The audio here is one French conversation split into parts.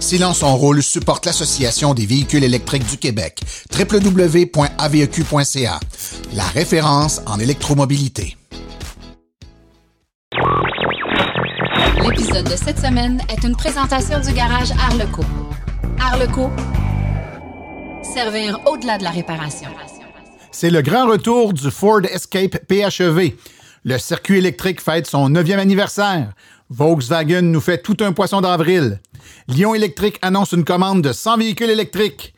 Silence en rôle supporte l'Association des véhicules électriques du Québec, www.aveq.ca, la référence en électromobilité. L'épisode de cette semaine est une présentation du garage Arleco. Arleco, servir au-delà de la réparation. C'est le grand retour du Ford Escape PHEV. Le circuit électrique fête son 9e anniversaire. Volkswagen nous fait tout un poisson d'avril. Lyon Électrique annonce une commande de 100 véhicules électriques.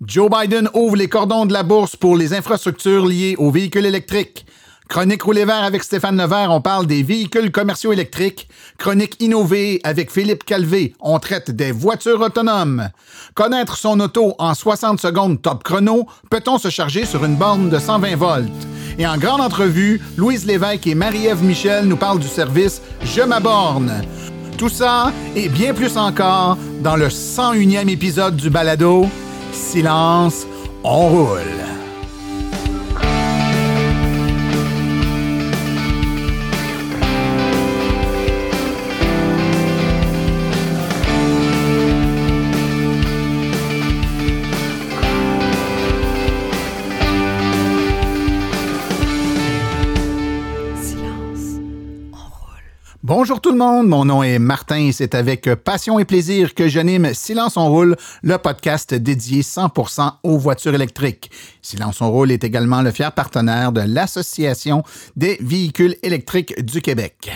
Joe Biden ouvre les cordons de la bourse pour les infrastructures liées aux véhicules électriques. Chronique roulé vert avec Stéphane Levert, on parle des véhicules commerciaux électriques. Chronique innovée avec Philippe Calvé, on traite des voitures autonomes. Connaître son auto en 60 secondes top chrono, peut-on se charger sur une borne de 120 volts? Et en grande entrevue, Louise Lévesque et Marie-Ève Michel nous parlent du service Je m'aborne. Tout ça et bien plus encore dans le 101e épisode du balado Silence, on roule. Bonjour tout le monde, mon nom est Martin et c'est avec passion et plaisir que j'anime Silence on roule, le podcast dédié 100% aux voitures électriques. Silence on roule est également le fier partenaire de l'Association des véhicules électriques du Québec.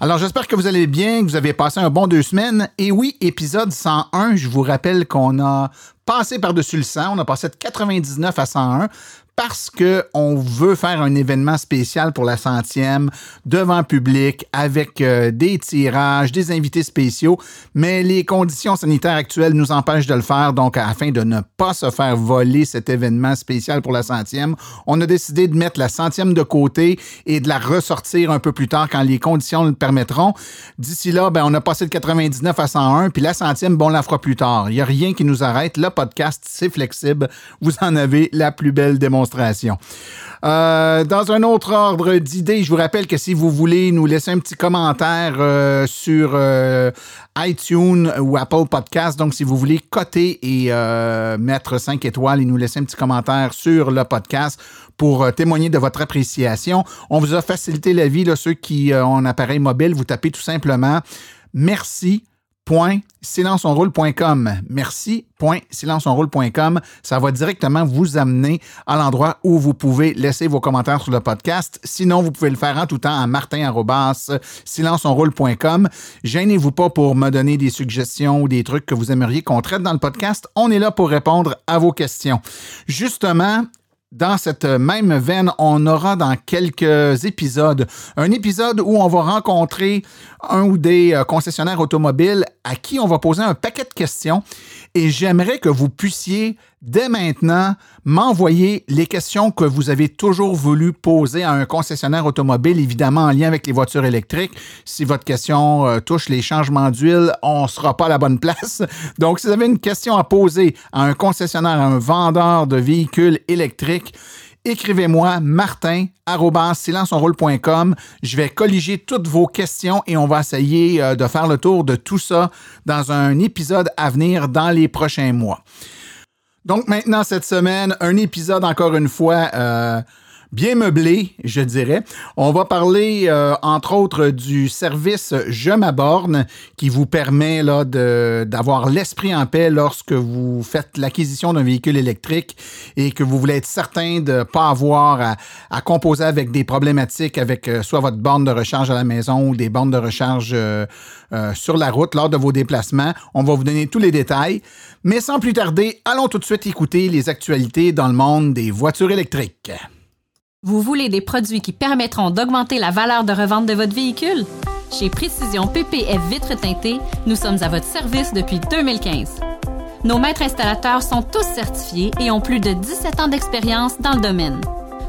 Alors j'espère que vous allez bien, que vous avez passé un bon deux semaines. Et oui, épisode 101, je vous rappelle qu'on a passé par-dessus le 100, on a passé de 99 à 101 parce qu'on veut faire un événement spécial pour la centième devant public avec euh, des tirages, des invités spéciaux, mais les conditions sanitaires actuelles nous empêchent de le faire. Donc, afin de ne pas se faire voler cet événement spécial pour la centième, on a décidé de mettre la centième de côté et de la ressortir un peu plus tard quand les conditions le permettront. D'ici là, ben, on a passé de 99 à 101, puis la centième, bon, on la fera plus tard. Il n'y a rien qui nous arrête. Le podcast, c'est flexible. Vous en avez la plus belle démonstration euh, dans un autre ordre d'idées, je vous rappelle que si vous voulez nous laisser un petit commentaire euh, sur euh, iTunes ou Apple Podcast, donc si vous voulez coter et mettre 5 étoiles et nous laisser un petit commentaire sur le podcast pour témoigner de votre appréciation, on vous a facilité la vie, là, ceux qui ont un appareil mobile, vous tapez tout simplement merci silenceonroule.com. Merci.silenceonroule.com. Ça va directement vous amener à l'endroit où vous pouvez laisser vos commentaires sur le podcast. Sinon, vous pouvez le faire en tout temps à martin.silenceonroule.com. Gênez-vous pas pour me donner des suggestions ou des trucs que vous aimeriez qu'on traite dans le podcast. On est là pour répondre à vos questions. Justement, dans cette même veine, on aura dans quelques épisodes un épisode où on va rencontrer un ou des euh, concessionnaires automobiles à qui on va poser un paquet de questions et j'aimerais que vous puissiez dès maintenant m'envoyer les questions que vous avez toujours voulu poser à un concessionnaire automobile, évidemment en lien avec les voitures électriques. Si votre question euh, touche les changements d'huile, on ne sera pas à la bonne place. Donc, si vous avez une question à poser à un concessionnaire, à un vendeur de véhicules électriques, écrivez-moi martin Je vais colliger toutes vos questions et on va essayer euh, de faire le tour de tout ça dans un épisode à venir dans les prochains mois. Donc maintenant, cette semaine, un épisode encore une fois euh, bien meublé, je dirais. On va parler, euh, entre autres, du service Je m'aborne qui vous permet là, d'avoir l'esprit en paix lorsque vous faites l'acquisition d'un véhicule électrique et que vous voulez être certain de ne pas avoir à, composer avec des problématiques avec euh, soit votre borne de recharge à la maison ou des bornes de recharge euh, sur la route lors de vos déplacements. On va vous donner tous les détails. Mais sans plus tarder, allons tout de suite écouter les actualités dans le monde des voitures électriques. Vous voulez des produits qui permettront d'augmenter la valeur de revente de votre véhicule? Chez Précision PPF Vitres teintées, nous sommes à votre service depuis 2015. Nos maîtres installateurs sont tous certifiés et ont plus de 17 ans d'expérience dans le domaine.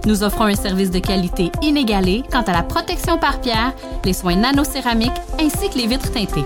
Nous offrons un service de qualité inégalé quant à la protection par pierre, les soins nanocéramiques ainsi que les vitres teintées.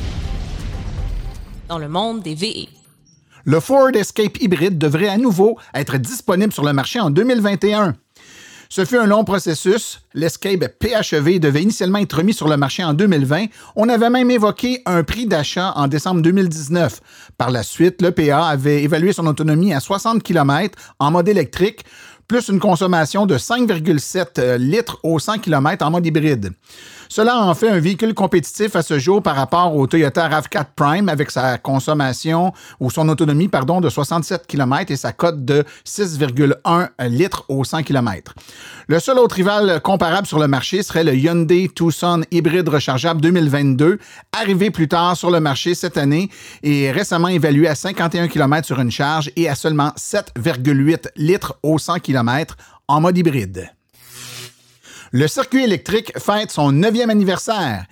dans le monde des VE. Le Ford Escape hybride devrait à nouveau être disponible sur le marché en 2021. Ce fut un long processus. L'Escape PHEV devait initialement être remis sur le marché en 2020. On avait même évoqué un prix d'achat en décembre 2019. Par la suite, l'EPA avait évalué son autonomie à 60 km en mode électrique, plus une consommation de 5,7 litres au 100 km en mode hybride. Cela en fait un véhicule compétitif à ce jour par rapport au Toyota RAV4 Prime avec sa consommation ou son autonomie pardon, de 67 km et sa cote de 6,1 litres au 100 km. Le seul autre rival comparable sur le marché serait le Hyundai Tucson hybride rechargeable 2022, arrivé plus tard sur le marché cette année et récemment évalué à 51 km sur une charge et à seulement 7,8 litres au 100 km en mode hybride. Le circuit électrique fête son neuvième anniversaire.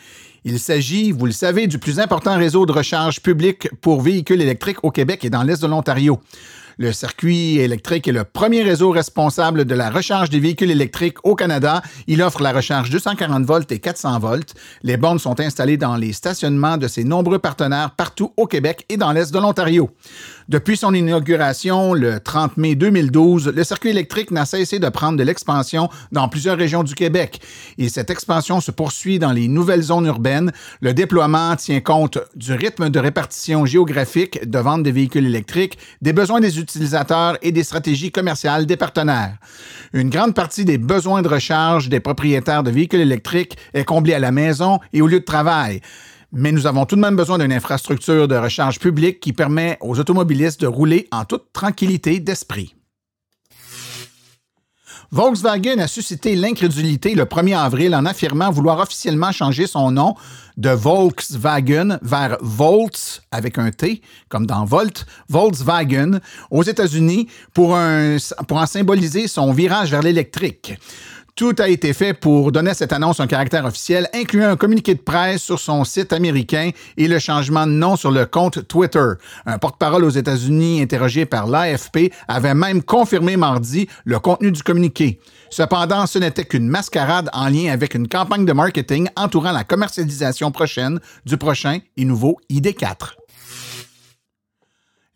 Il s'agit, vous le savez, du plus important réseau de recharge public pour véhicules électriques au Québec et dans l'Est de l'Ontario. Le circuit électrique est le premier réseau responsable de la recharge des véhicules électriques au Canada. Il offre la recharge 240 volts et 400 volts. Les bornes sont installées dans les stationnements de ses nombreux partenaires partout au Québec et dans l'Est de l'Ontario. Depuis son inauguration le 30 mai 2012, le circuit électrique n'a cessé de prendre de l'expansion dans plusieurs régions du Québec. Et cette expansion se poursuit dans les nouvelles zones urbaines. Le déploiement tient compte du rythme de répartition géographique de vente des véhicules électriques, des besoins des utilisateurs et des stratégies commerciales des partenaires. Une grande partie des besoins de recharge des propriétaires de véhicules électriques est comblée à la maison et au lieu de travail mais nous avons tout de même besoin d'une infrastructure de recharge publique qui permet aux automobilistes de rouler en toute tranquillité d'esprit. Volkswagen a suscité l'incrédulité le 1er avril en affirmant vouloir officiellement changer son nom de Volkswagen vers Volts avec un T, comme dans Volt, Volkswagen, aux États-Unis pour, pour en symboliser son virage vers l'électrique. Tout a été fait pour donner à cette annonce un caractère officiel, incluant un communiqué de presse sur son site américain et le changement de nom sur le compte Twitter. Un porte-parole aux États-Unis interrogé par l'AFP avait même confirmé mardi le contenu du communiqué. Cependant, ce n'était qu'une mascarade en lien avec une campagne de marketing entourant la commercialisation prochaine du prochain et nouveau ID4.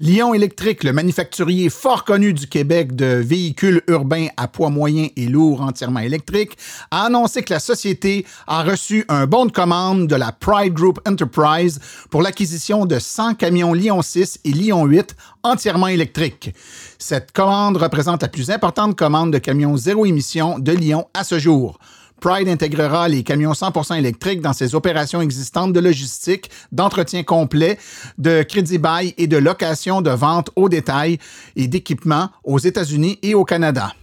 Lyon Électrique, le manufacturier fort connu du Québec de véhicules urbains à poids moyen et lourd entièrement électriques, a annoncé que la société a reçu un bon de commande de la Pride Group Enterprise pour l'acquisition de 100 camions Lyon 6 et Lyon 8 entièrement électriques. Cette commande représente la plus importante commande de camions zéro émission de Lyon à ce jour. Pride intégrera les camions 100% électriques dans ses opérations existantes de logistique, d'entretien complet, de crédit bail et de location de vente au détail et d'équipement aux États-Unis et au Canada.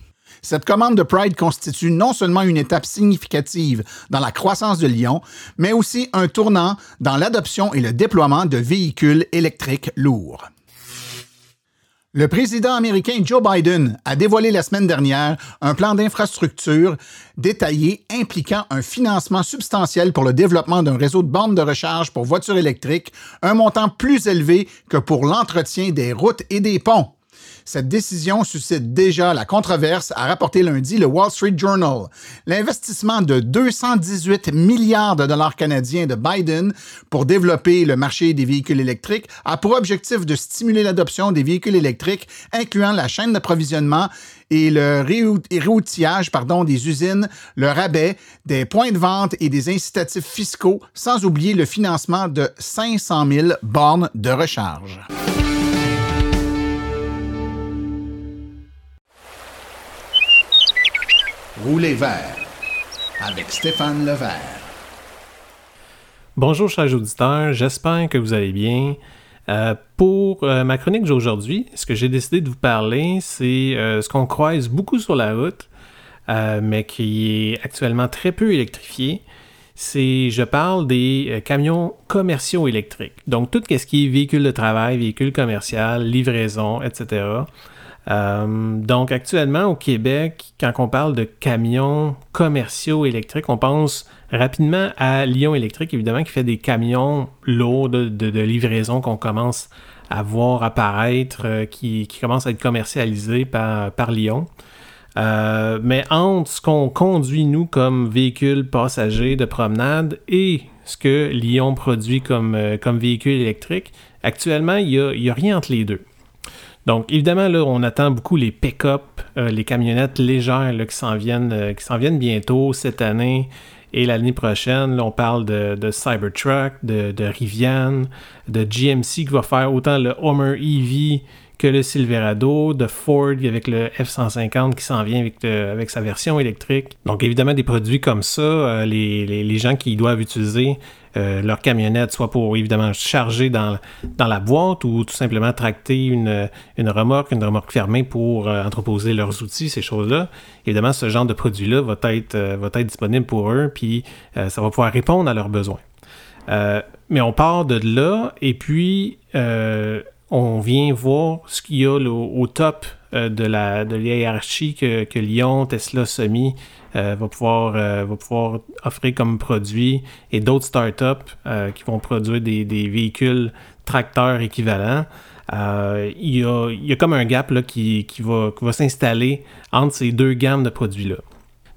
Cette commande de Pride constitue non seulement une étape significative dans la croissance de Lyon, mais aussi un tournant dans l'adoption et le déploiement de véhicules électriques lourds. Le président américain Joe Biden a dévoilé la semaine dernière un plan d'infrastructure détaillé impliquant un financement substantiel pour le développement d'un réseau de bandes de recharge pour voitures électriques, un montant plus élevé que pour l'entretien des routes et des ponts. Cette décision suscite déjà la controverse, a rapporté lundi le Wall Street Journal. L'investissement de 218 milliards de dollars canadiens de Biden pour développer le marché des véhicules électriques a pour objectif de stimuler l'adoption des véhicules électriques, incluant la chaîne d'approvisionnement et le réoutillage des usines, le rabais, des points de vente et des incitatifs fiscaux, sans oublier le financement de 500 000 bornes de recharge. Rouler vert avec Stéphane Levert. Bonjour chers auditeurs, j'espère que vous allez bien. Euh, pour euh, ma chronique d'aujourd'hui, ce que j'ai décidé de vous parler, c'est euh, ce qu'on croise beaucoup sur la route, mais qui est actuellement très peu électrifié. C'est, je parle des camions commerciaux électriques. Donc tout ce qui est véhicule de travail, véhicule commercial, livraison, etc. donc actuellement au Québec, quand on parle de camions commerciaux électriques, on pense rapidement à Lyon Électrique, évidemment, qui fait des camions lourds de, livraison qu'on commence à voir apparaître, euh, qui, commencent à être commercialisés par, Lyon. Euh, mais entre ce qu'on conduit, nous, comme véhicule passager de promenade et ce que Lyon produit comme, euh, véhicule électrique, actuellement, il n'y a, rien entre les deux. Donc, évidemment, là, on attend beaucoup les pick-up, les camionnettes légères qui s'en viennent, qui s'en viennent bientôt cette année. Et l'année prochaine, on parle de, Cybertruck, de, Rivian, de GMC qui va faire autant le Homer EV que le Silverado, de Ford avec le F-150 qui s'en vient avec, avec, sa version électrique. Donc évidemment des produits comme ça, euh, les, les, gens qui doivent utiliser euh, leur camionnette, soit pour évidemment charger dans, dans la boîte ou tout simplement tracter une, une remorque, une remorque fermée pour euh, entreposer leurs outils, ces choses-là. Évidemment, ce genre de produit-là va être, va être disponible pour eux, puis ça va pouvoir répondre à leurs besoins. mais on part de là, et puis on vient voir ce qu'il y a au, top euh, de la de que, que, Lyon, Tesla, Semi euh, va, pouvoir, euh, va pouvoir offrir comme produit et d'autres startups qui vont produire des, véhicules tracteurs équivalents. il, y a, y a comme un gap là, qui, qui va, va s'installer entre ces deux gammes de produits-là.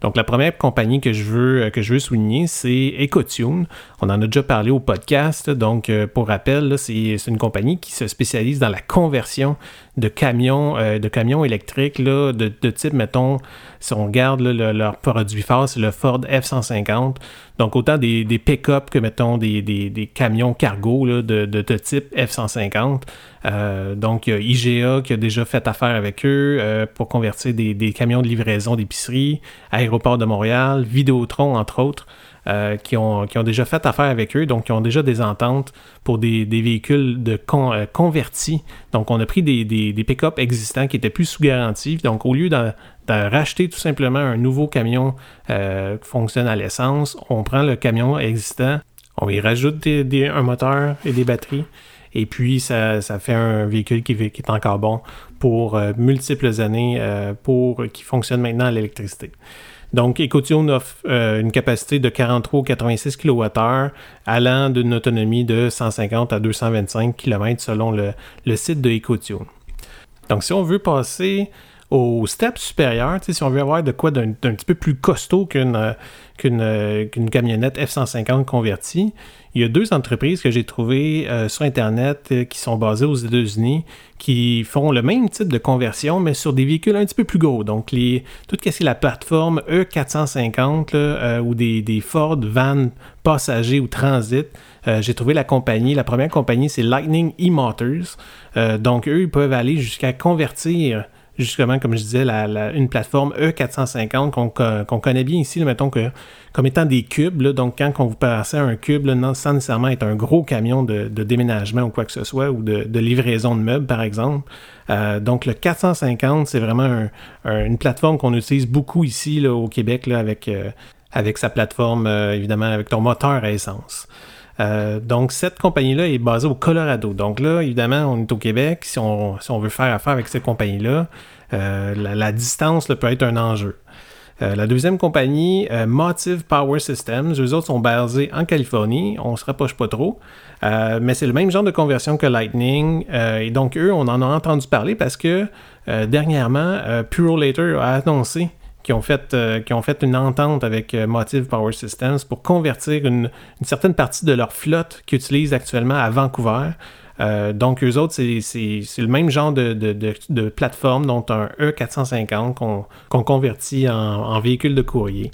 Donc, la première compagnie que je veux, que je veux souligner, c'est EcoTune. On en a déjà parlé au podcast. Donc, euh, pour rappel, c'est une compagnie qui se spécialise dans la conversion de camions, euh, de camions électriques là, de, type, mettons, si on regarde leur produit phare, c'est le Ford F-150. Donc, autant des, pick-up que, mettons, des, camions cargo de, de, type F-150. Euh, donc, il y a IGA qui a déjà fait affaire avec eux pour convertir des, camions de livraison d'épicerie, Aéroport de Montréal, Vidéotron, entre autres. Euh, qui, ont, qui, ont, déjà fait affaire avec eux, donc qui ont déjà des ententes pour des, des véhicules de euh, convertis. Donc, on a pris des, des, pick-up existants qui étaient plus sous garantie. Donc, au lieu de, de racheter tout simplement un nouveau camion euh, qui fonctionne à l'essence, on prend le camion existant, on y rajoute un moteur et des batteries. Et puis, ça, ça fait un véhicule qui, qui, est encore bon pour multiples années, pour, qui fonctionne maintenant à l'électricité. Donc, EcoTune offre euh, une capacité de 43 ou 86 kWh, allant d'une autonomie de 150 à 225 km selon le, site de EcoTune. Donc, si on veut passer au step supérieur, si on veut avoir de quoi d'un petit peu plus costaud qu'une euh, euh, qu'une camionnette F-150 convertie, il y a deux entreprises que j'ai trouvées euh, sur Internet euh, qui sont basées aux États-Unis qui font le même type de conversion, mais sur des véhicules un petit peu plus gros. Donc, les, tout ce qui la plateforme E450 ou des, des, Ford Van passagers ou transit, j'ai trouvé la compagnie. La première compagnie, c'est Lightning E-Motors. donc, eux, ils peuvent aller jusqu'à convertir justement, comme je disais, une plateforme E450 qu'on connaît bien ici, mettons que comme étant des cubes. donc, quand on vous passez un cube, non, sans nécessairement être un gros camion de, déménagement ou quoi que ce soit, ou de, livraison de meubles, par exemple. Euh, donc, le 450, c'est vraiment une plateforme qu'on utilise beaucoup ici au Québec avec, euh, avec sa plateforme, euh, évidemment, avec ton moteur à essence. Euh, donc, cette compagnie-là est basée au Colorado. Donc là, évidemment, on est au Québec. Si on, veut faire affaire avec cette compagnie-là, euh, la, distance peut être un enjeu. Euh, la deuxième compagnie, Motive Power Systems, eux autres sont basés en Californie. On ne se rapproche pas trop. mais c'est le même genre de conversion que Lightning. et donc, eux, on en a entendu parler parce que dernièrement, Puro Later a annoncé qui ont fait, euh, qui ont fait une entente avec euh, Motive Power Systems pour convertir une, certaine partie de leur flotte qu'ils utilisent actuellement à Vancouver. Euh, donc, eux autres, c'est le même genre de, de, plateforme, dont un E450 qu'on convertit en, en, véhicule de courrier.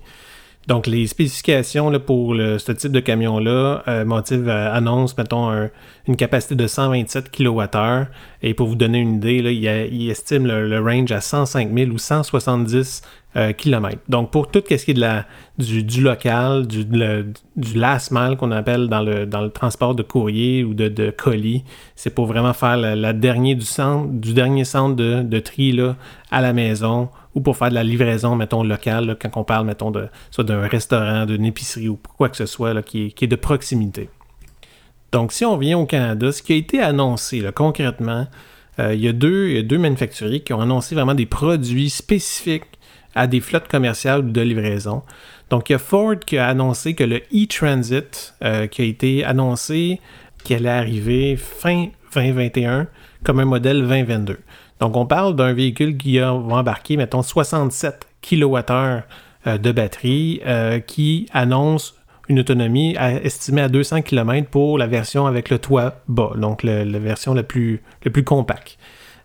Donc, les spécifications pour ce type de camion-là, Motive annonce, mettons, une capacité de 127 kWh. Et pour vous donner une idée, là, il, estime le, range à 105 000 ou 170 euh. Donc, pour tout ce qui est de du, local, du, du last mile qu'on appelle dans le, le transport de courrier ou de, colis, c'est pour vraiment faire la, du centre, du dernier centre de, de tri à la maison ou pour faire de la livraison, mettons, locale, quand on parle, mettons, soit d'un restaurant, d'une épicerie ou quoi que ce soit qui, est, de proximité. Donc, si on vient au Canada, ce qui a été annoncé concrètement, euh, il, y a deux, il y a deux manufacturiers qui ont annoncé vraiment des produits spécifiques à des flottes commerciales ou de livraison. Donc, il y a Ford qui a annoncé que le e-Transit, euh, qui a été annoncé qui allait arriver fin 2021 comme un modèle 2022. Donc, on parle d'un véhicule qui va embarquer, mettons, 67 kWh de batterie, euh, qui annonce une autonomie estimée à 200 km pour la version avec le toit bas, donc la version la plus, la plus compacte.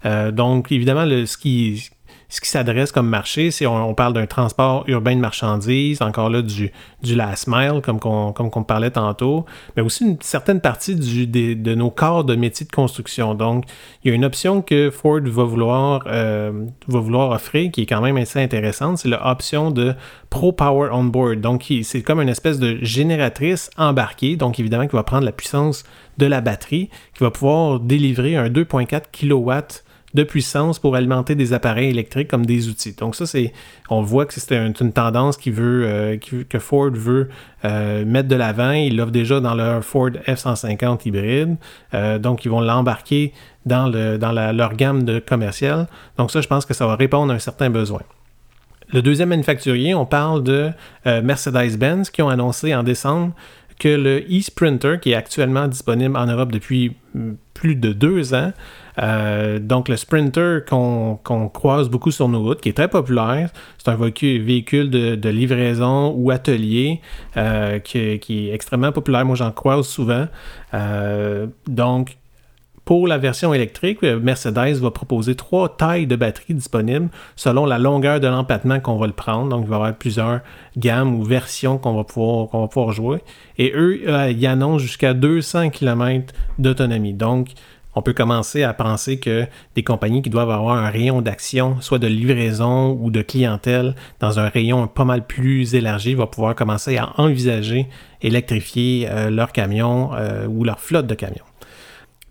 Euh, donc, évidemment, le, ce, qui, ce qui s'adresse comme marché, c'est on, parle d'un transport urbain de marchandises, encore là du, du last mile, comme qu'on comme parlait tantôt, mais aussi une certaine partie de nos corps de métier de construction. Donc, il y a une option que Ford va vouloir, euh, va vouloir offrir qui est quand même assez intéressante, c'est l'option de Pro Power On Board. Donc, c'est comme une espèce de génératrice embarquée, donc évidemment qui va prendre la puissance de la batterie, qui va pouvoir délivrer un 2.4 kW de puissance pour alimenter des appareils électriques comme des outils. Donc ça, c'est, on voit que c'est une, tendance qui veut, euh, que Ford veut euh, mettre de l'avant. Ils l'offrent déjà dans leur Ford F-150 hybride. Euh, donc ils vont l'embarquer dans, le, dans leur gamme de commercial. Donc ça, je pense que ça va répondre à un certain besoin. Le deuxième manufacturier, on parle de Mercedes-Benz qui ont annoncé en décembre que le e-Sprinter, qui est actuellement disponible en Europe depuis mm, plus de deux ans, euh, donc, le Sprinter qu'on croise beaucoup sur nos routes, qui est très populaire, c'est un véhicule de, livraison ou atelier euh, qui, est extrêmement populaire. Moi, j'en croise souvent. Euh, donc, pour la version électrique, Mercedes va proposer trois tailles de batterie disponibles selon la longueur de l'empattement qu'on va le prendre. Donc, il va y avoir plusieurs gammes ou versions qu'on va, pouvoir, jouer. Et eux, ils annoncent jusqu'à 200 km d'autonomie. Donc, on peut commencer à penser que des compagnies qui doivent avoir un rayon d'action, soit de livraison ou de clientèle, dans un rayon pas mal plus élargi, vont pouvoir commencer à envisager électrifier euh, leurs camions euh, ou leur flotte de camions.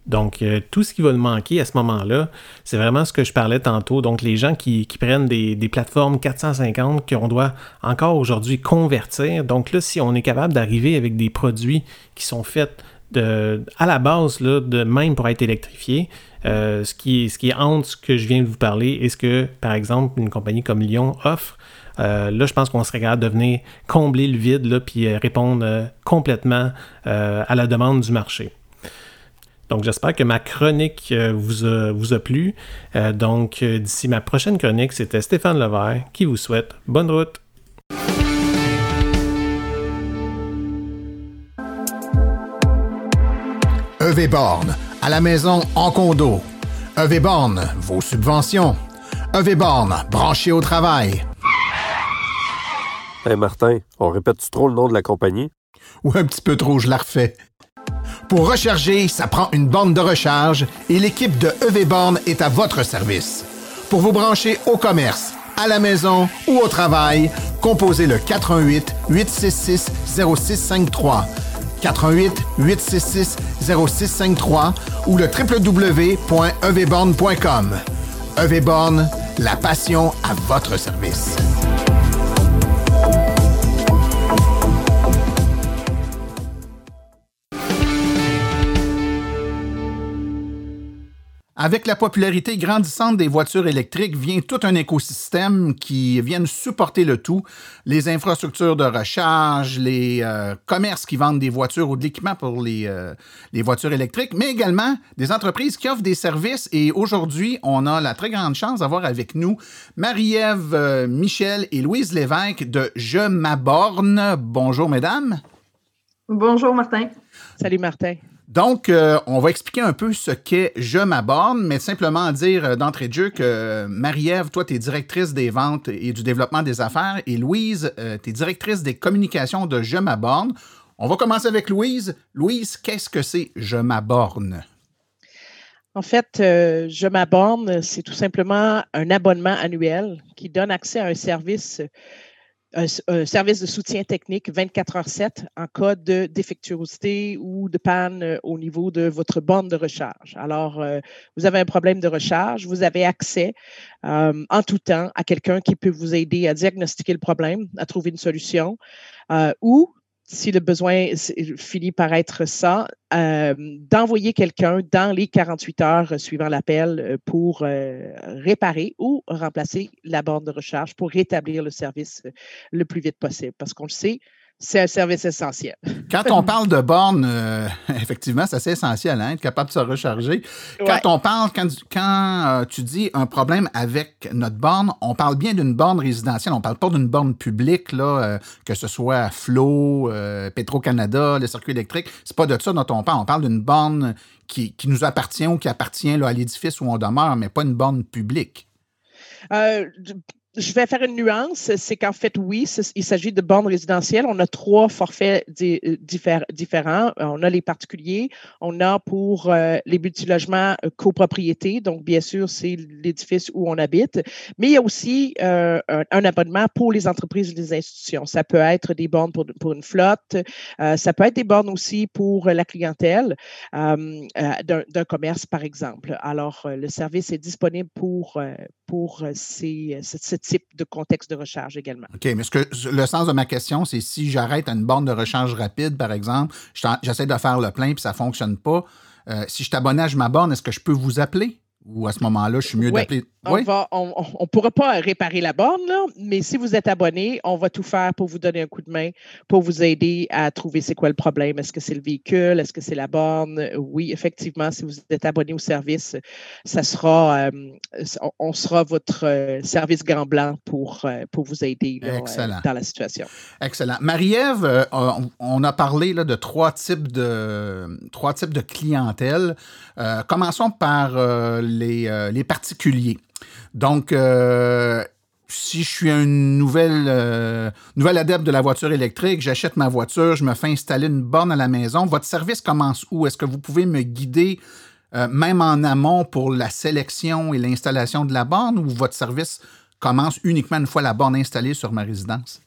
Donc, euh, tout ce qui va manquer à ce moment-là, c'est vraiment ce que je parlais tantôt. Donc, les gens qui, prennent des, des, plateformes 450 qu'on doit encore aujourd'hui convertir. Donc là, si on est capable d'arriver avec des produits qui sont faits à la base, là, de même pour être électrifié, euh, ce, qui ce qui est entre ce que je viens de vous parler et ce que, par exemple, une compagnie comme Lyon offre, euh, là, je pense qu'on serait capable de venir combler le vide, là, puis euh, répondre complètement à la demande du marché. Donc, j'espère que ma chronique vous, a, vous a plu. donc, d'ici ma prochaine chronique, c'était Stéphane Levert qui vous souhaite bonne route. EV Borne, à la maison en condo. EV Borne, vos subventions. EV Borne, branché au travail. Hey Martin, on répète-tu trop le nom de la compagnie? Ou un petit peu trop, je la refais. Pour recharger, ça prend une borne de recharge et l'équipe de EV Borne est à votre service. Pour vous brancher au commerce, à la maison ou au travail, composez le 418 866 0653 88 866 0653 ou le www.evborn.com. EVborn, la passion à votre service. Avec la popularité grandissante des voitures électriques vient tout un écosystème qui vient supporter le tout. Les infrastructures de recharge, les euh, commerces qui vendent des voitures ou de l'équipement pour les, euh, les voitures électriques, mais également des entreprises qui offrent des services. Et aujourd'hui, on a la très grande chance d'avoir avec nous Marie-Ève euh, Michel et Louise Lévesque de Je m'aborne. Bonjour, mesdames. Bonjour, Martin. Salut, Martin. Donc, euh, on va expliquer un peu ce qu'est Je m'aborde, mais simplement dire euh, d'entrée de jeu que euh, Marie-Ève, toi, tu es directrice des ventes et du développement des affaires, et Louise, tu es directrice des communications de Je m'aborde. On va commencer avec Louise. Louise, qu'est-ce que c'est Je m'aborde? En fait, je m'abonne, c'est tout simplement un abonnement annuel qui donne accès à un service un, service de soutien technique 24 heures 7 en cas de défectuosité ou de panne euh, au niveau de votre borne de recharge. Alors, euh, vous avez un problème de recharge, vous avez accès euh, en tout temps à quelqu'un qui peut vous aider à diagnostiquer le problème, à trouver une solution, ou si le besoin finit par être ça, euh, d'envoyer quelqu'un dans les 48 heures suivant l'appel euh, pour euh, réparer ou remplacer la borne de recharge pour rétablir le service le plus vite possible. Parce qu'on le sait, c'est un service essentiel. Quand on parle de borne, euh, effectivement, c'est assez essentiel, hein, être capable de se recharger. Quand on parle, quand, euh, tu dis un problème avec notre borne, on parle bien d'une borne résidentielle, on ne parle pas d'une borne publique, là, euh, que ce soit Flow, Petro-Canada, le circuit électrique. C'est pas de ça dont on parle. On parle d'une borne qui, nous appartient ou qui appartient là, à l'édifice où on demeure, mais pas une borne publique je vais faire une nuance, c'est qu'en fait, oui, il s'agit de bornes résidentielles. On a trois forfaits euh, différents. On a les particuliers, on a pour euh, les multilogements euh, copropriété, donc bien sûr, c'est l'édifice où on habite, mais il y a aussi un, abonnement pour les entreprises et les institutions. Ça peut être des bornes pour, pour une flotte, ça peut être des bornes aussi pour la clientèle d'un commerce, par exemple. Alors, le service est disponible pour, pour ces, ce type de contexte de recharge également. OK, mais ce que, le sens de ma question, c'est si j'arrête à une borne de recharge rapide, par exemple, j'essaie de faire le plein puis ça ne fonctionne pas. Euh, si je t'abonne à ma borne, est-ce que je peux vous appeler? Ou à ce moment-là, je suis mieux d'appeler. On ne pourra pas réparer la borne, mais si vous êtes abonné, on va tout faire pour vous donner un coup de main, pour vous aider à trouver c'est quoi le problème. Est-ce que c'est le véhicule? Est-ce que c'est la borne? Oui, effectivement, si vous êtes abonné au service, ça sera, euh, on sera votre euh, service grand blanc pour, euh, pour vous aider dans la situation. Excellent. Marie-Ève, on a parlé là, de trois types de trois types de clientèle. commençons par les, les particuliers. Donc, euh, si je suis un nouvel, euh, adepte de la voiture électrique, j'achète ma voiture, je me fais installer une borne à la maison, votre service commence où? Est-ce que vous pouvez me guider euh, même en amont pour la sélection et l'installation de la borne ou votre service commence uniquement une fois la borne installée sur ma résidence?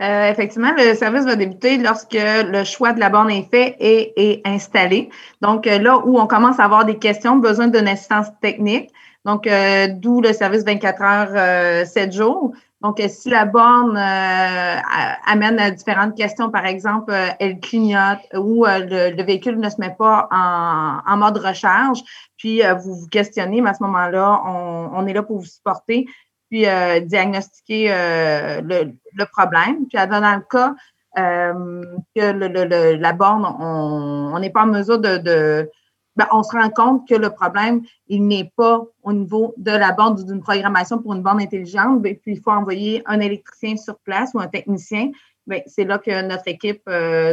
Effectivement, le service va débuter lorsque le choix de la borne est fait et est installé. Donc, là où on commence à avoir des questions, besoin d'une assistance technique, donc, euh, d'où le service 24 heures, 7 euh, jours. Donc, euh, si la borne amène à différentes questions, par exemple, elle clignote ou le, véhicule ne se met pas en, mode recharge, puis vous vous questionnez, mais à ce moment-là, on, est là pour vous supporter, puis diagnostiquer le, problème. Puis, dans le cas que la borne, on n'est pas en mesure de ben, on se rend compte que le problème, il n'est pas au niveau de la borne d'une programmation pour une borne intelligente, ben, puis il faut envoyer un électricien sur place ou un technicien. Ben, c'est là que notre équipe euh,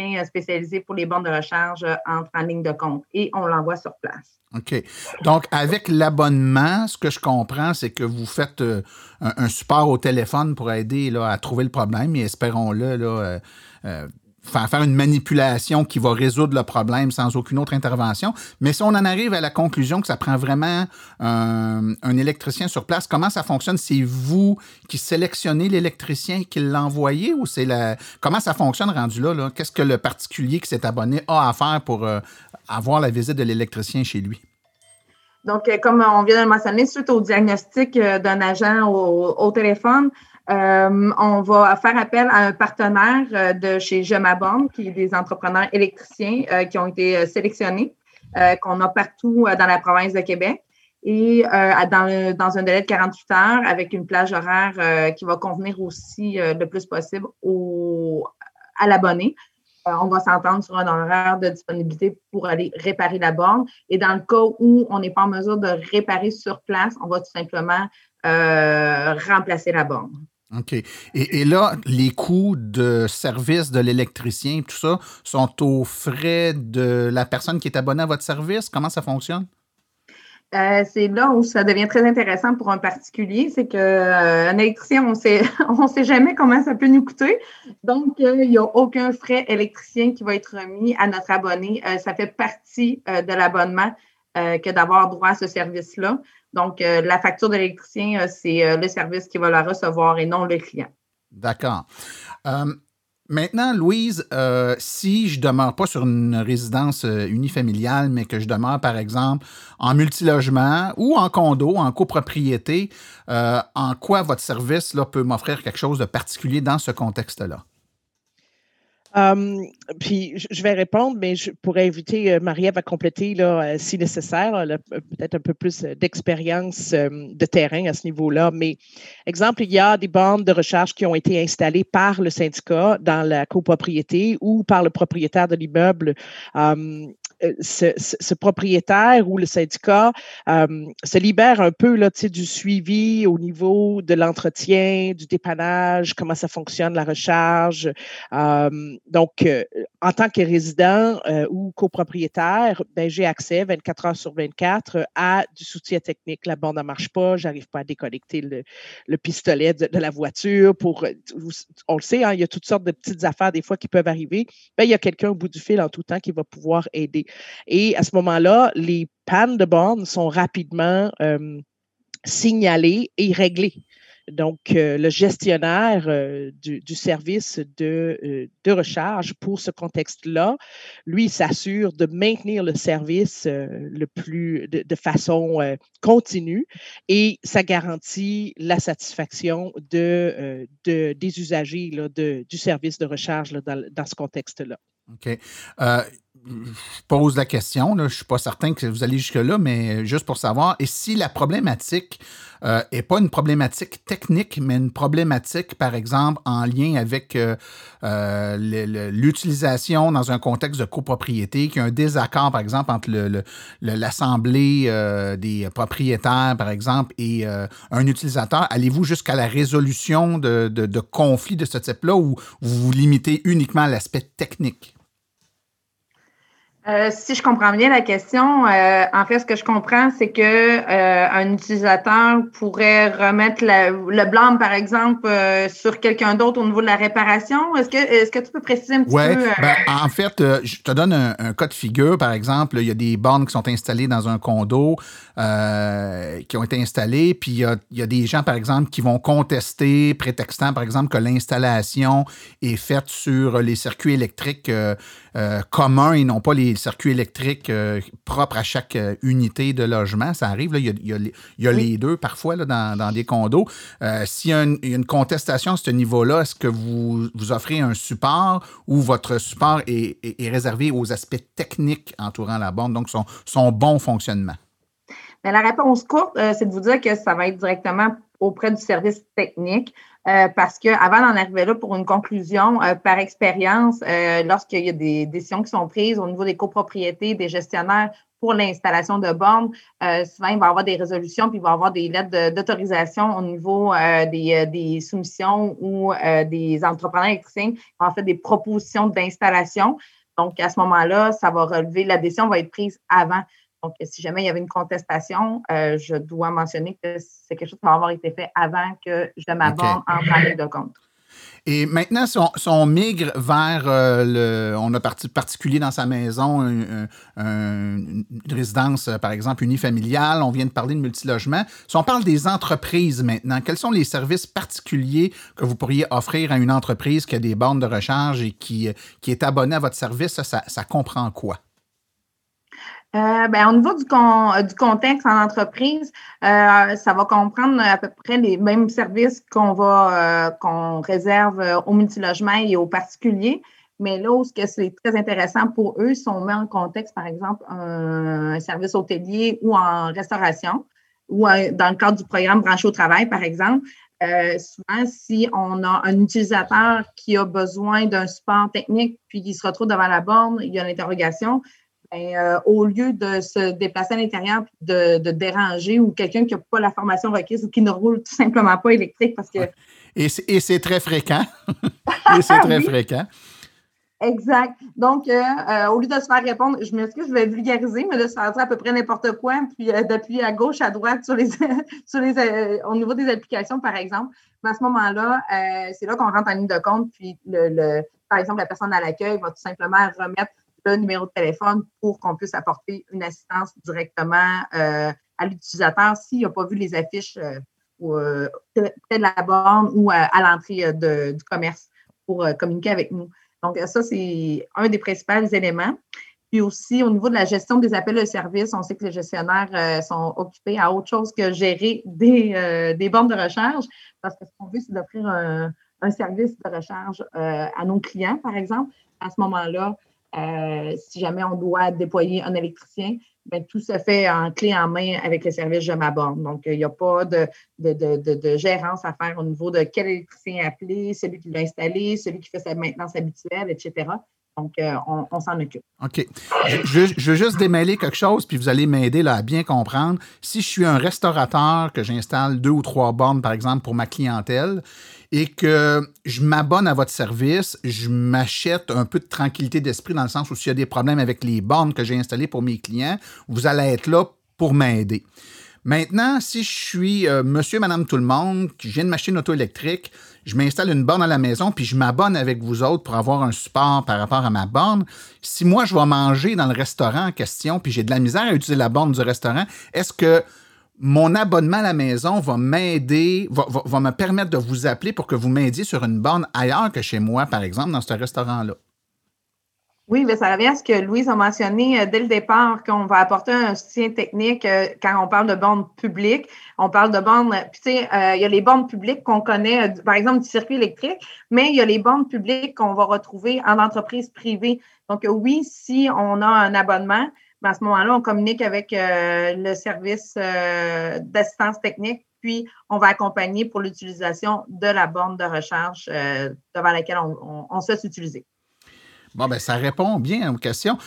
d'électriciens spécialisés pour les bornes de recharge entre en ligne de compte et on l'envoie sur place. OK. Donc, avec l'abonnement, ce que je comprends, c'est que vous faites euh, un, support au téléphone pour aider là, à trouver le problème et espérons-le, là, euh, faire, une manipulation qui va résoudre le problème sans aucune autre intervention. Mais si on en arrive à la conclusion que ça prend vraiment un, électricien sur place, comment ça fonctionne? C'est vous qui sélectionnez l'électricien qui l'envoyez ou c'est la. Comment ça fonctionne rendu là? Qu'est-ce que le particulier qui s'est abonné a à faire pour euh, avoir la visite de l'électricien chez lui? Donc, euh, comme on vient de le mentionner, suite au diagnostic euh, d'un agent au téléphone, euh, on va faire appel à un partenaire euh, de chez Je qui est des entrepreneurs électriciens euh, qui ont été sélectionnés, qu'on a partout dans la province de Québec. Et dans, dans, un délai de 48 heures, avec une plage horaire qui va convenir aussi le plus possible au, à l'abonné. on va s'entendre sur un horaire de disponibilité pour aller réparer la borne. Et dans le cas où on n'est pas en mesure de réparer sur place, on va tout simplement remplacer la borne. OK. Et, là, les coûts de service de l'électricien, tout ça, sont aux frais de la personne qui est abonnée à votre service? Comment ça fonctionne? Euh, c'est là où ça devient très intéressant pour un particulier, c'est qu'un euh, électricien, on sait, on sait jamais comment ça peut nous coûter. Donc, euh, il n'y a aucun frais électricien qui va être remis à notre abonné. ça fait partie de l'abonnement que d'avoir droit à ce service-là. Donc, la facture de l'électricien, c'est le service qui va la recevoir et non le client. D'accord. Maintenant, Louise, euh, si je demeure pas sur une résidence euh, unifamiliale, mais que je demeure, par exemple, en multilogement ou en condo, en copropriété, euh, en quoi votre service là, peut m'offrir quelque chose de particulier dans ce contexte-là? Hum, puis je vais répondre, mais je pourrais inviter euh, Marie-Ève à compléter là, euh, si nécessaire. A peut-être un peu plus euh, d'expérience de terrain à ce niveau-là. Mais exemple, il y a des bandes de recharge qui ont été installées par le syndicat dans la copropriété ou par le propriétaire de l'immeuble. Hum, euh, ce, propriétaire ou le syndicat euh, se libère un peu là, du suivi au niveau de l'entretien, du dépannage, comment ça fonctionne, la recharge. Euh, donc, en tant que résident ou copropriétaire, ben, j'ai accès 24 heures sur 24 à du soutien technique. La bande ne marche pas, j'arrive pas à déconnecter le, pistolet de, la voiture. Pour, on le sait, hein, il y a toutes sortes de petites affaires des fois qui peuvent arriver. Ben, il y a quelqu'un au bout du fil en tout temps qui va pouvoir aider. Et à ce moment-là, les pannes de bornes sont rapidement euh, signalées et réglées. Donc, euh, le gestionnaire euh, du, service de, de, recharge pour ce contexte-là, lui, s'assure de maintenir le service le plus de, façon continue et ça garantit la satisfaction de, des usagers là, du service de recharge dans, dans, ce contexte-là. OK je pose la question, je ne suis pas certain que vous allez jusque-là, mais juste pour savoir, et si la problématique n'est euh, pas une problématique technique, mais une problématique, par exemple, en lien avec euh, euh, l'utilisation dans un contexte de copropriété, qu'il y a un désaccord, par exemple, entre l'Assemblée des propriétaires, par exemple, et un utilisateur, allez-vous jusqu'à la résolution de, de conflits de ce type-là ou vous vous limitez uniquement à l'aspect technique? Euh, si je comprends bien la question, euh, en fait, ce que je comprends, c'est que euh, un utilisateur pourrait remettre le blâme, par exemple, sur quelqu'un d'autre au niveau de la réparation. Est-ce que, est-ce que tu peux préciser un petit peu? Oui, ben, en fait, je te donne un, cas de figure. Par exemple, il y a des bornes qui sont installées dans un condo, qui ont été installées, puis il y, a, il y, a, des gens, par exemple, qui vont contester, prétextant, par exemple, que l'installation est faite sur les circuits électriques communs et non pas les circuits électriques euh, propres à chaque euh, unité de logement. Ça arrive, là, il y a, les deux parfois là, dans, des condos. S'il y, a une contestation à ce niveau-là, est-ce que vous, vous offrez un support ou votre support est, réservé aux aspects techniques entourant la borne, donc son, son bon fonctionnement? Mais la réponse courte, c'est de vous dire que ça va être directement auprès du service technique. Euh, parce qu'avant d'en arriver là pour une conclusion, euh, par expérience, euh, lorsqu'il y a des décisions qui sont prises au niveau des copropriétés, des gestionnaires pour l'installation de bornes, souvent il va y avoir des résolutions, puis il va y avoir des lettres d'autorisation au niveau des, des, soumissions ou des entrepreneurs électriciens ont fait des propositions d'installation. Donc, à ce moment-là, ça va relever, la décision va être prise avant. Donc, si jamais il y avait une contestation, euh, je dois mentionner que c'est quelque chose qui va avoir été fait avant que je m'abonne en ligne de compte. Et maintenant, si on, migre vers euh, le. On a parti particulier dans sa maison, une résidence, euh, par exemple, unifamiliale, on vient de parler de multilogement. Si on parle des entreprises maintenant, quels sont les services particuliers que vous pourriez offrir à une entreprise qui a des bornes de recharge et qui, qui est abonnée à votre service? ça comprend quoi? Euh, ben, au niveau du, euh, du contexte en entreprise, euh, ça va comprendre à peu près les mêmes services qu'on va qu'on réserve aux multilogements et aux particuliers. Mais là où c'est très intéressant pour eux, si on met en contexte, par exemple, un, service hôtelier ou en restauration, ou dans le cadre du programme branché au travail, par exemple, souvent, si on a un utilisateur qui a besoin d'un support technique, puis qui se retrouve devant la borne, il y a l'interrogation, ben, euh, au lieu de se déplacer à l'intérieur, de, de déranger ou quelqu'un qui n'a pas la formation requise ou qui ne roule tout simplement pas électrique parce que. Et c'est très fréquent. et c'est très fréquent. Exact. Donc, euh, euh, au lieu de se faire répondre, je m'excuse, je vais vulgariser, mais de se faire dire à peu près n'importe quoi, puis d'appuyer à gauche, à droite sur les, sur les, au niveau des applications, par exemple. Mais à ce moment-là, c'est là qu'on rentre en ligne de compte, puis le, par exemple, la personne à l'accueil va tout simplement remettre le numéro de téléphone pour qu'on puisse apporter une assistance directement à l'utilisateur s'il n'a pas vu les affiches près de la borne ou à, l'entrée du commerce pour communiquer avec nous. Donc, ça, c'est un des principaux éléments. Puis aussi, au niveau de la gestion des appels de service, on sait que les gestionnaires euh, sont occupés à autre chose que gérer des, euh, des bornes de recharge, parce que ce qu'on veut, c'est d'offrir un, service de recharge euh, à nos clients, par exemple. À ce moment-là, si jamais on doit déployer un électricien, bien, tout se fait en clé en main avec le service Je m'aborde. Donc, il n'y a pas de, de, gérance à faire au niveau de quel électricien appeler, celui qui l'a installé, celui qui fait sa maintenance habituelle, etc. Donc, euh, on, s'en occupe. OK. Je, je, veux juste démêler quelque chose, puis vous allez m'aider à bien comprendre. Si je suis un restaurateur, que j'installe deux ou trois bornes, par exemple, pour ma clientèle, et que je m'abonne à votre service, je m'achète un peu de tranquillité d'esprit dans le sens où s'il y a des problèmes avec les bornes que j'ai installées pour mes clients, vous allez être là pour m'aider. Maintenant, si je suis euh, monsieur, madame, tout le monde, qui vient de m'acheter une auto électrique, je m'installe une borne à la maison, puis je m'abonne avec vous autres pour avoir un support par rapport à ma borne. Si moi, je vais manger dans le restaurant en question, puis j'ai de la misère à utiliser la borne du restaurant, est-ce que mon abonnement à la maison va m'aider, va, me permettre de vous appeler pour que vous m'aidiez sur une borne ailleurs que chez moi, par exemple, dans ce restaurant-là. Oui, mais ça revient à ce que Louise a mentionné euh, dès le départ, qu'on va apporter un soutien technique euh, quand on parle de bornes publiques. On parle de bornes, puis tu sais, euh, il y a les bornes publiques qu'on connaît, par exemple, du circuit électrique, mais il y a les bornes publiques qu'on va retrouver en entreprise privée. Donc, oui, si on a un abonnement, à ce moment-là, on communique avec euh, le service euh, d'assistance technique, puis on va accompagner pour l'utilisation de la borne de recharge euh, devant laquelle on, on, souhaite utiliser. Bon, ben ça répond bien aux questions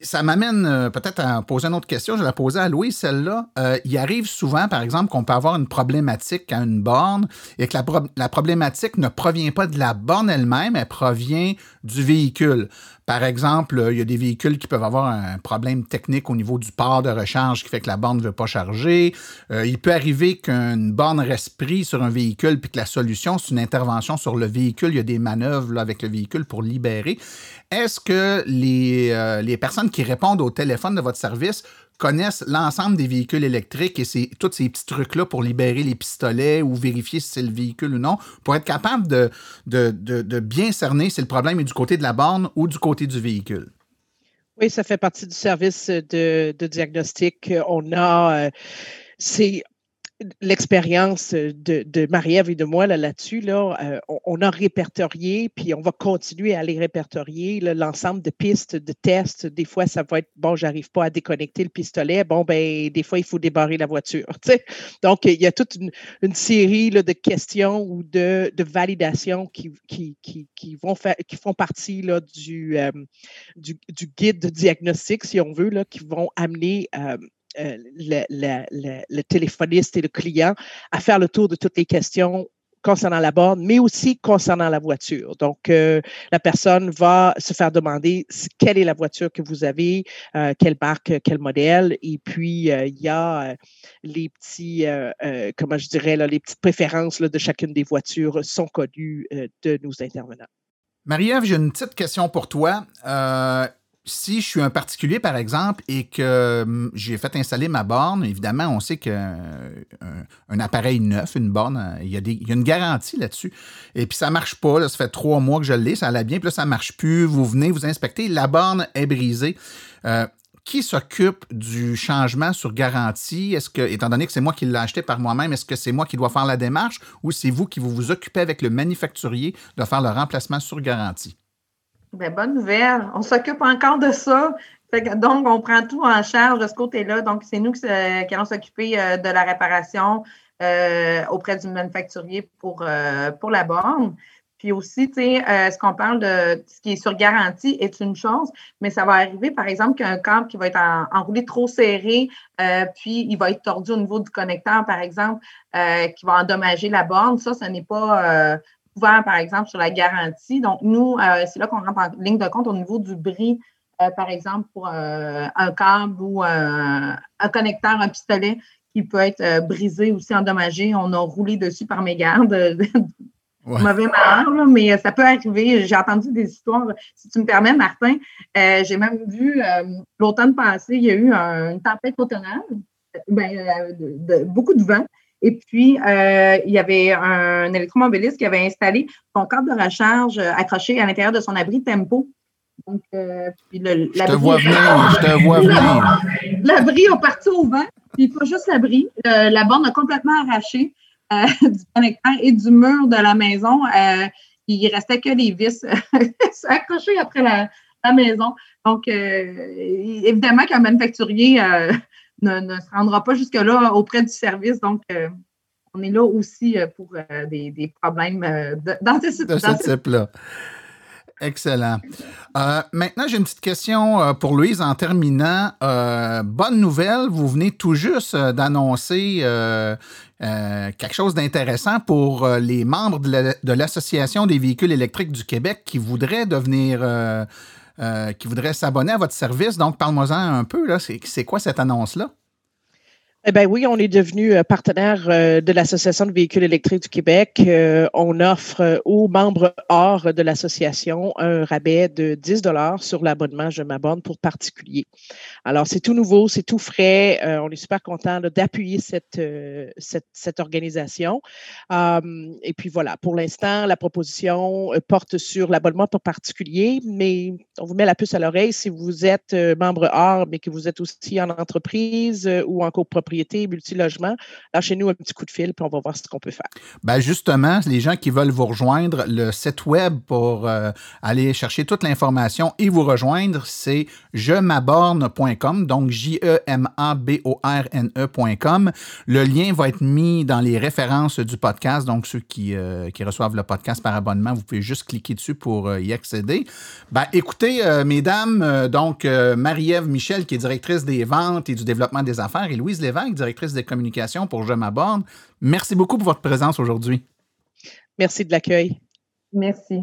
ça m'amène peut-être à poser une autre question. Je la poser à Louis, celle-là. Il arrive souvent, par exemple, qu'on peut avoir une problématique à une borne et que la, problématique ne provient pas de la borne elle-même, elle provient du véhicule. Par exemple, euh, il y a des véhicules qui peuvent avoir un problème technique au niveau du port de recharge qui fait que la borne ne veut pas charger. il peut arriver qu'une borne reste prise sur un véhicule puis que la solution, c'est une intervention sur le véhicule. Il y a des manœuvres avec le véhicule pour libérer. Est-ce que les, les personnes qui répondent au téléphone de votre service connaissent l'ensemble des véhicules électriques et tous ces petits trucs-là pour libérer les pistolets ou vérifier si c'est le véhicule ou non, pour être capable de, de, bien cerner si le problème est du côté de la borne ou du côté du véhicule. Oui, ça fait partie du service de, diagnostic. On a, euh, c'est l'expérience de, Marie-Ève et de moi là-dessus, là, euh, on, a répertorié, puis on va continuer à aller répertorier l'ensemble de pistes, de tests. Des fois, ça va être bon, j'arrive pas à déconnecter le pistolet. Bon, ben, des fois, il faut débarrer la voiture. Donc, il y a toute une, série de questions ou de, validations qui, vont faire, qui font partie euh, du, guide de diagnostic, si on veut, qui vont amener euh, euh, le, téléphoniste et le client à faire le tour de toutes les questions concernant la borne, mais aussi concernant la voiture. Donc, euh, la personne va se faire demander quelle est la voiture que vous avez, euh, quelle marque, quel modèle, et puis il y a les petits, comment je dirais, là, les petites préférences de chacune des voitures sont connues de nos intervenants. Marie-Ève, j'ai une petite question pour toi si je suis un particulier, par exemple, et que hum, j'ai fait installer ma borne, évidemment, on sait qu'un un appareil neuf, une borne, euh, il y, a une garantie là-dessus. Et puis ça marche pas, là, ça fait trois mois que je l'ai, ça allait bien, puis là, ça marche plus. Vous venez, vous inspectez, la borne est brisée. Euh, qui s'occupe du changement sur garantie? Est-ce que, étant donné que c'est moi qui l'ai acheté par moi-même, est-ce que c'est moi qui dois faire la démarche ou c'est vous qui vous occupez avec le manufacturier de faire le remplacement sur garantie? Bien, bonne nouvelle. On s'occupe encore de ça. donc, on prend tout en charge de ce côté-là. Donc, c'est nous qui, allons s'occuper euh, de la réparation euh, auprès du manufacturier pour, euh, pour la borne. Puis aussi, tu sais, ce qu'on parle de ce qui est sur garantie est une chose, mais ça va arriver, par exemple, qu'un câble qui va être enroulé trop serré, puis il va être tordu au niveau du connecteur, par exemple, qui va endommager la borne. Ça, ce n'est pas couvert, par exemple, sur la garantie. Donc, nous, c'est là qu'on rentre en ligne de compte au niveau du bris, par exemple, pour un câble ou un connecteur, un pistolet qui peut être brisé aussi, endommagé. On a roulé dessus par mes gardes. Mauvais malheur, mais ça peut arriver. J'ai entendu des histoires. Si tu me permets, Martin, j'ai même vu l'automne passé, il y a eu une tempête automnale, ben, de, beaucoup de vent. Et puis, euh, il y avait un électromobiliste qui avait installé son câble de recharge euh, accroché à l'intérieur de son abri Tempo. Donc, euh, puis le, je te vois venir, je te vois venir. L'abri a parti au vent, puis pas juste l'abri. la borne a complètement arraché du connecteur et du mur de la maison. il restait que les vis accrochées après la, la maison. Donc, évidemment qu'un manufacturier ne, se rendra pas jusque-là auprès du service. Donc, euh, on est là aussi euh, pour euh, des, problèmes dans, ce, de ce type-là. Excellent. maintenant, j'ai une petite question pour Louise en terminant. bonne nouvelle, vous venez tout juste d'annoncer quelque chose d'intéressant pour les membres de l'Association des véhicules électriques du Québec qui voudraient devenir euh, qui voudraient s'abonner à votre service. Donc, parle-moi-en un peu. C'est quoi cette annonce-là? Eh bien oui, on est devenu euh, partenaire euh, de l'Association de véhicules électriques du Québec. Euh, on offre aux membres hors de l'association un rabais de 10 dollars sur l'abonnement Je m'abonne pour particulier. Alors, c'est tout nouveau, c'est tout frais. on est super content d'appuyer cette, cette, organisation. et puis voilà, pour l'instant, la proposition porte sur l'abonnement pour particulier, mais on vous met la puce à l'oreille si vous êtes membre hors, mais que vous êtes aussi en entreprise ou en copropriété multi multilogement, lâchez-nous un petit coup de fil, puis on va voir ce qu'on peut faire. Ben justement, les gens qui veulent vous rejoindre, le site web pour euh, aller chercher toute l'information et vous rejoindre, c'est jemaborne.com, donc J-E-M-A-B-O-R-N-E.com. Le lien va être mis dans les références du podcast, donc ceux qui, euh, qui reçoivent le podcast par abonnement, vous pouvez juste cliquer dessus pour euh, y accéder. Ben, écoutez, mesdames, donc Marie-Ève Michel, qui est directrice des ventes et du développement des affaires, et Louise Lévesque, directrice des communications pour Je m'aborde. Merci beaucoup pour votre présence aujourd'hui. Merci de l'accueil. Merci.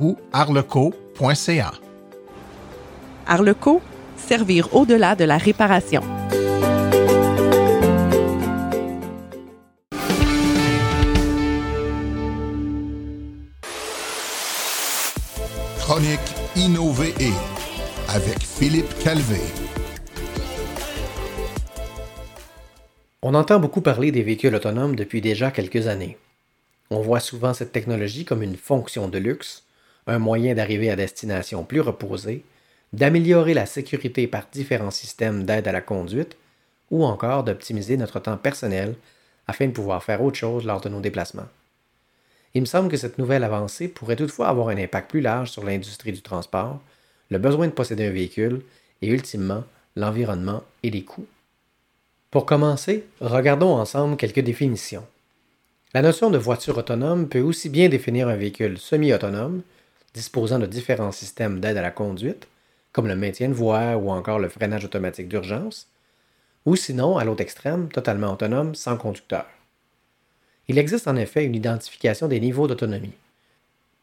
ou arleco.ca. Arleco, servir au-delà de la réparation. Chronique Innover avec Philippe Calvé. On entend beaucoup parler des véhicules autonomes depuis déjà quelques années. On voit souvent cette technologie comme une fonction de luxe, un moyen d'arriver à destination plus reposée, d'améliorer la sécurité par différents systèmes d'aide à la conduite ou encore d'optimiser notre temps personnel afin de pouvoir faire autre chose lors de nos déplacements. Il me semble que cette nouvelle avancée pourrait toutefois avoir un impact plus large sur l'industrie du transport, le besoin de posséder un véhicule et ultimement l'environnement et les coûts. Pour commencer, regardons ensemble quelques définitions. La notion de voiture autonome peut aussi bien définir un véhicule semi-autonome disposant de différents systèmes d'aide à la conduite, comme le maintien de voie ou encore le freinage automatique d'urgence, ou sinon, à l'autre extrême, totalement autonome sans conducteur. Il existe en effet une identification des niveaux d'autonomie.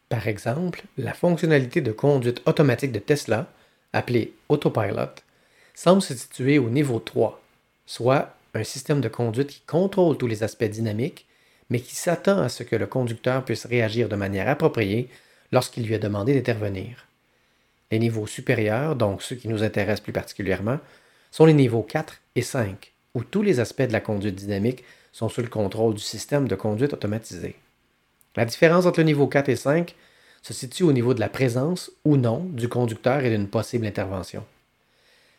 Par exemple, la fonctionnalité de conduite automatique de Tesla, appelée Autopilot, semble se situer au niveau 3, soit un système de conduite qui contrôle tous les aspects dynamiques, mais qui s'attend à ce que le conducteur puisse réagir de manière appropriée lorsqu'il lui est demandé d'intervenir. Les niveaux supérieurs, donc ceux qui nous intéressent plus particulièrement, sont les niveaux 4 et 5, où tous les aspects de la conduite dynamique sont sous le contrôle du système de conduite automatisé. La différence entre le niveau 4 et 5 se situe au niveau de la présence ou non du conducteur et d'une possible intervention.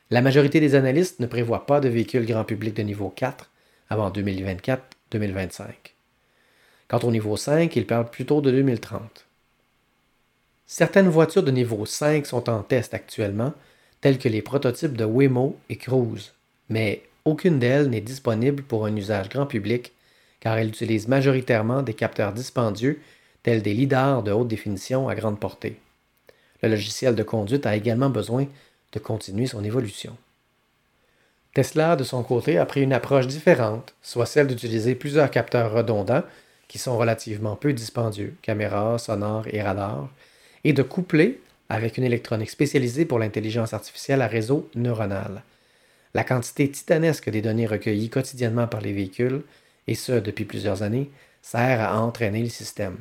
La majorité des analystes ne prévoient pas de véhicules grand public de niveau 4 avant 2024-2025. Quant au niveau 5, ils parlent plutôt de 2030. Certaines voitures de niveau 5 sont en test actuellement, telles que les prototypes de Waymo et Cruise, mais aucune d'elles n'est disponible pour un usage grand public car elle utilise majoritairement des capteurs dispendieux tels des lidars de haute définition à grande portée. Le logiciel de conduite a également besoin de continuer son évolution. Tesla, de son côté, a pris une approche différente, soit celle d'utiliser plusieurs capteurs redondants qui sont relativement peu dispendieux, caméras, sonores et radars, et de coupler avec une électronique spécialisée pour l'intelligence artificielle à réseau neuronal. La quantité titanesque des données recueillies quotidiennement par les véhicules, et ce depuis plusieurs années, sert à entraîner le système.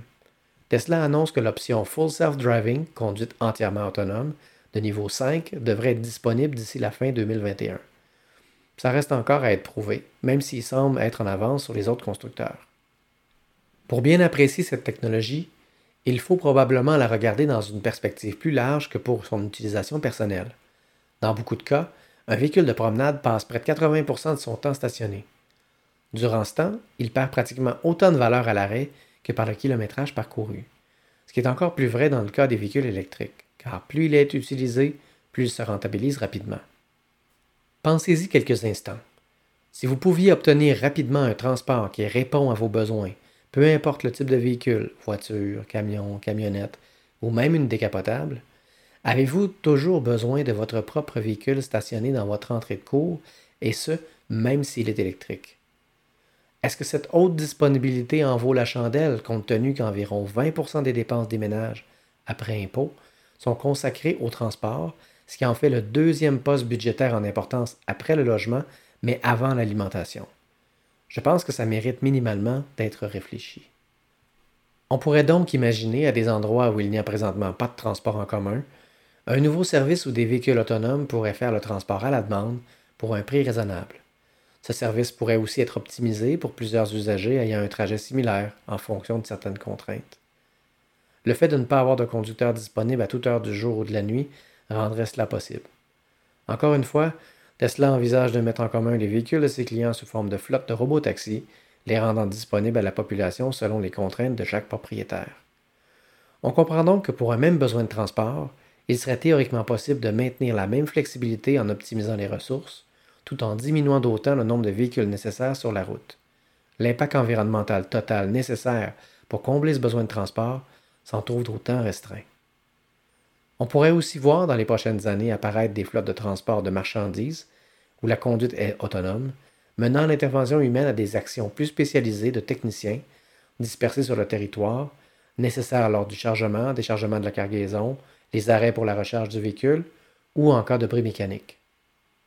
Tesla annonce que l'option Full Self-Driving, conduite entièrement autonome, de niveau 5 devrait être disponible d'ici la fin 2021. Ça reste encore à être prouvé, même s'il semble être en avance sur les autres constructeurs. Pour bien apprécier cette technologie, il faut probablement la regarder dans une perspective plus large que pour son utilisation personnelle. Dans beaucoup de cas, un véhicule de promenade passe près de 80% de son temps stationné. Durant ce temps, il perd pratiquement autant de valeur à l'arrêt que par le kilométrage parcouru. Ce qui est encore plus vrai dans le cas des véhicules électriques car plus il est utilisé, plus il se rentabilise rapidement. Pensez-y quelques instants. Si vous pouviez obtenir rapidement un transport qui répond à vos besoins, peu importe le type de véhicule, voiture, camion, camionnette ou même une décapotable, avez-vous toujours besoin de votre propre véhicule stationné dans votre entrée de cours, et ce, même s'il est électrique? Est-ce que cette haute disponibilité en vaut la chandelle compte tenu qu'environ 20% des dépenses des ménages, après impôts, sont consacrés au transport, ce qui en fait le deuxième poste budgétaire en importance après le logement, mais avant l'alimentation? Je pense que ça mérite minimalement d'être réfléchi. On pourrait donc imaginer, à des endroits où il n'y a présentement pas de transport en commun, un nouveau service où des véhicules autonomes pourraient faire le transport à la demande pour un prix raisonnable. Ce service pourrait aussi être optimisé pour plusieurs usagers ayant un trajet similaire en fonction de certaines contraintes. Le fait de ne pas avoir de conducteur disponible à toute heure du jour ou de la nuit rendrait cela possible. Encore une fois, Tesla envisage de mettre en commun les véhicules de ses clients sous forme de flotte de robotaxis, les rendant disponibles à la population selon les contraintes de chaque propriétaire. On comprend donc que pour un même besoin de transport, il serait théoriquement possible de maintenir la même flexibilité en optimisant les ressources, tout en diminuant d'autant le nombre de véhicules nécessaires sur la route. L'impact environnemental total nécessaire pour combler ce besoin de transport s'en trouve d'autant restreint. On pourrait aussi voir dans les prochaines années apparaître des flottes de transport de marchandises où la conduite est autonome, menant l'intervention humaine à des actions plus spécialisées de techniciens dispersés sur le territoire, nécessaires lors du chargement, déchargement de la cargaison, les arrêts pour la recharge du véhicule ou en cas de bris mécanique.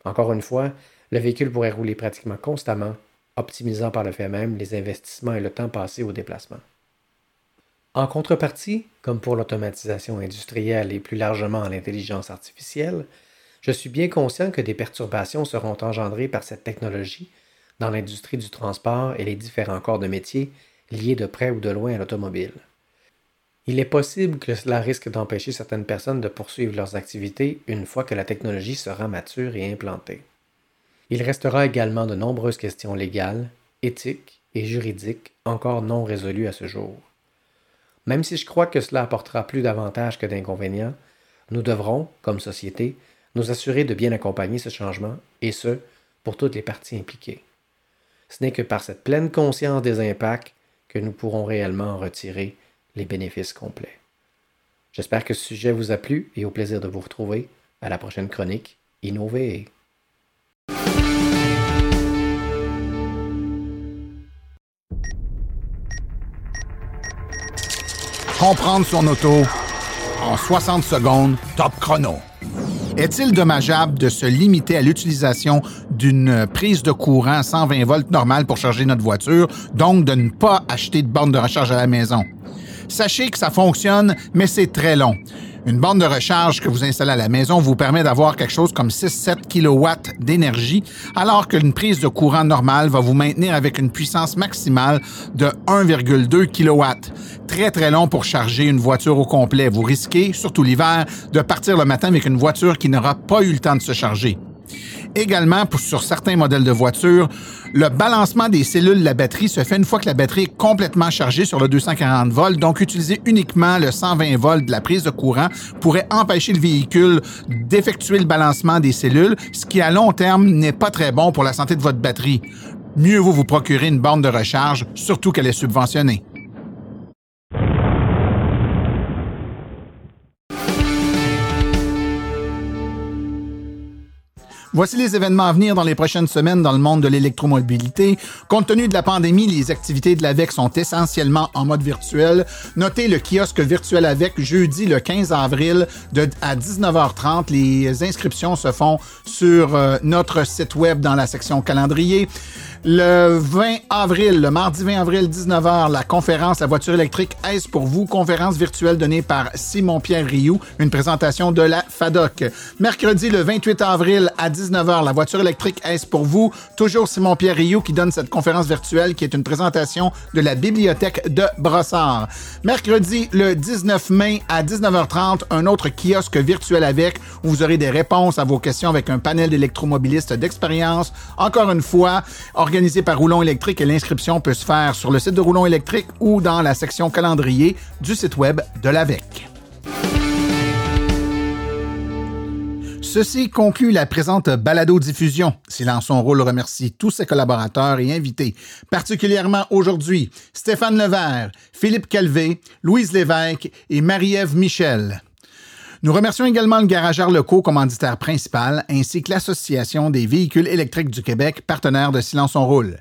Encore une fois, le véhicule pourrait rouler pratiquement constamment, optimisant par le fait même les investissements et le temps passé au déplacement. En contrepartie, comme pour l'automatisation industrielle et plus largement l'intelligence artificielle, je suis bien conscient que des perturbations seront engendrées par cette technologie dans l'industrie du transport et les différents corps de métier liés de près ou de loin à l'automobile. Il est possible que cela risque d'empêcher certaines personnes de poursuivre leurs activités une fois que la technologie sera mature et implantée. Il restera également de nombreuses questions légales, éthiques et juridiques encore non résolues à ce jour. Même si je crois que cela apportera plus d'avantages que d'inconvénients, nous devrons, comme société, nous assurer de bien accompagner ce changement, et ce, pour toutes les parties impliquées. Ce n'est que par cette pleine conscience des impacts que nous pourrons réellement en retirer les bénéfices complets. J'espère que ce sujet vous a plu et au plaisir de vous retrouver à la prochaine chronique Innover. Comprendre son auto en 60 secondes, top chrono. Est-il dommageable de se limiter à l'utilisation d'une prise de courant 120 volts normale pour charger notre voiture, donc de ne pas acheter de borne de recharge à la maison? Sachez que ça fonctionne, mais c'est très long. Une borne de recharge que vous installez à la maison vous permet d'avoir quelque chose comme 6-7 kW d'énergie, alors qu'une prise de courant normale va vous maintenir avec une puissance maximale de 1,2 kW. Très, très long pour charger une voiture au complet. Vous risquez, surtout l'hiver, de partir le matin avec une voiture qui n'aura pas eu le temps de se charger. Également, sur certains modèles de voitures, le balancement des cellules de la batterie se fait une fois que la batterie est complètement chargée sur le 240 volts. Donc, utiliser uniquement le 120 volts de la prise de courant pourrait empêcher le véhicule d'effectuer le balancement des cellules, ce qui à long terme n'est pas très bon pour la santé de votre batterie. Mieux vaut vous procurer une borne de recharge, surtout qu'elle est subventionnée. Voici les événements à venir dans les prochaines semaines dans le monde de l'électromobilité. Compte tenu de la pandémie, les activités de l'AVEC sont essentiellement en mode virtuel. Notez le kiosque virtuel AVEC jeudi le 15 avril de, à 19h30. Les inscriptions se font sur euh, notre site web dans la section calendrier. Le 20 avril, le mardi 20 avril, 19h, la conférence La voiture électrique Est-ce pour vous? Conférence virtuelle donnée par Simon-Pierre Rioux, une présentation de la FADOC. Mercredi, le 28 avril, à 19h, la voiture électrique Est-ce pour vous? Toujours Simon-Pierre Rioux qui donne cette conférence virtuelle qui est une présentation de la bibliothèque de Brossard. Mercredi, le 19 mai, à 19h30, un autre kiosque virtuel avec où vous aurez des réponses à vos questions avec un panel d'électromobilistes d'expérience. Encore une fois, organisé par Roulon électrique et l'inscription peut se faire sur le site de Roulon électrique ou dans la section calendrier du site web de l'AVEC. Ceci conclut la présente balado-diffusion. Silence son rôle remercie tous ses collaborateurs et invités, particulièrement aujourd'hui Stéphane Levert, Philippe Calvé, Louise Lévesque et Marie-Ève Michel. Nous remercions également le Garageur Locaux, commanditaire principal, ainsi que l'Association des véhicules électriques du Québec, partenaire de Silence on Roule.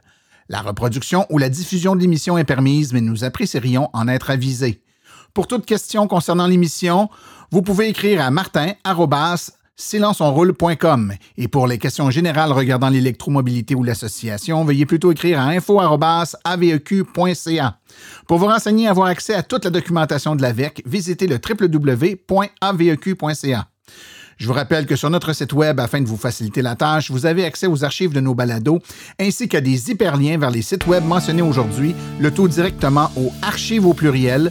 La reproduction ou la diffusion de l'émission est permise, mais nous apprécierions en être avisés. Pour toute question concernant l'émission, vous pouvez écrire à martin silenceonroule.com. Et pour les questions générales regardant l'électromobilité ou l'association, veuillez plutôt écrire à info.aveq.ca. Pour vous renseigner et avoir accès à toute la documentation de l'AVEC, visitez le www.aveq.ca. Je vous rappelle que sur notre site web, afin de vous faciliter la tâche, vous avez accès aux archives de nos balados ainsi qu'à des hyperliens vers les sites web mentionnés aujourd'hui, le tout directement au archive au pluriel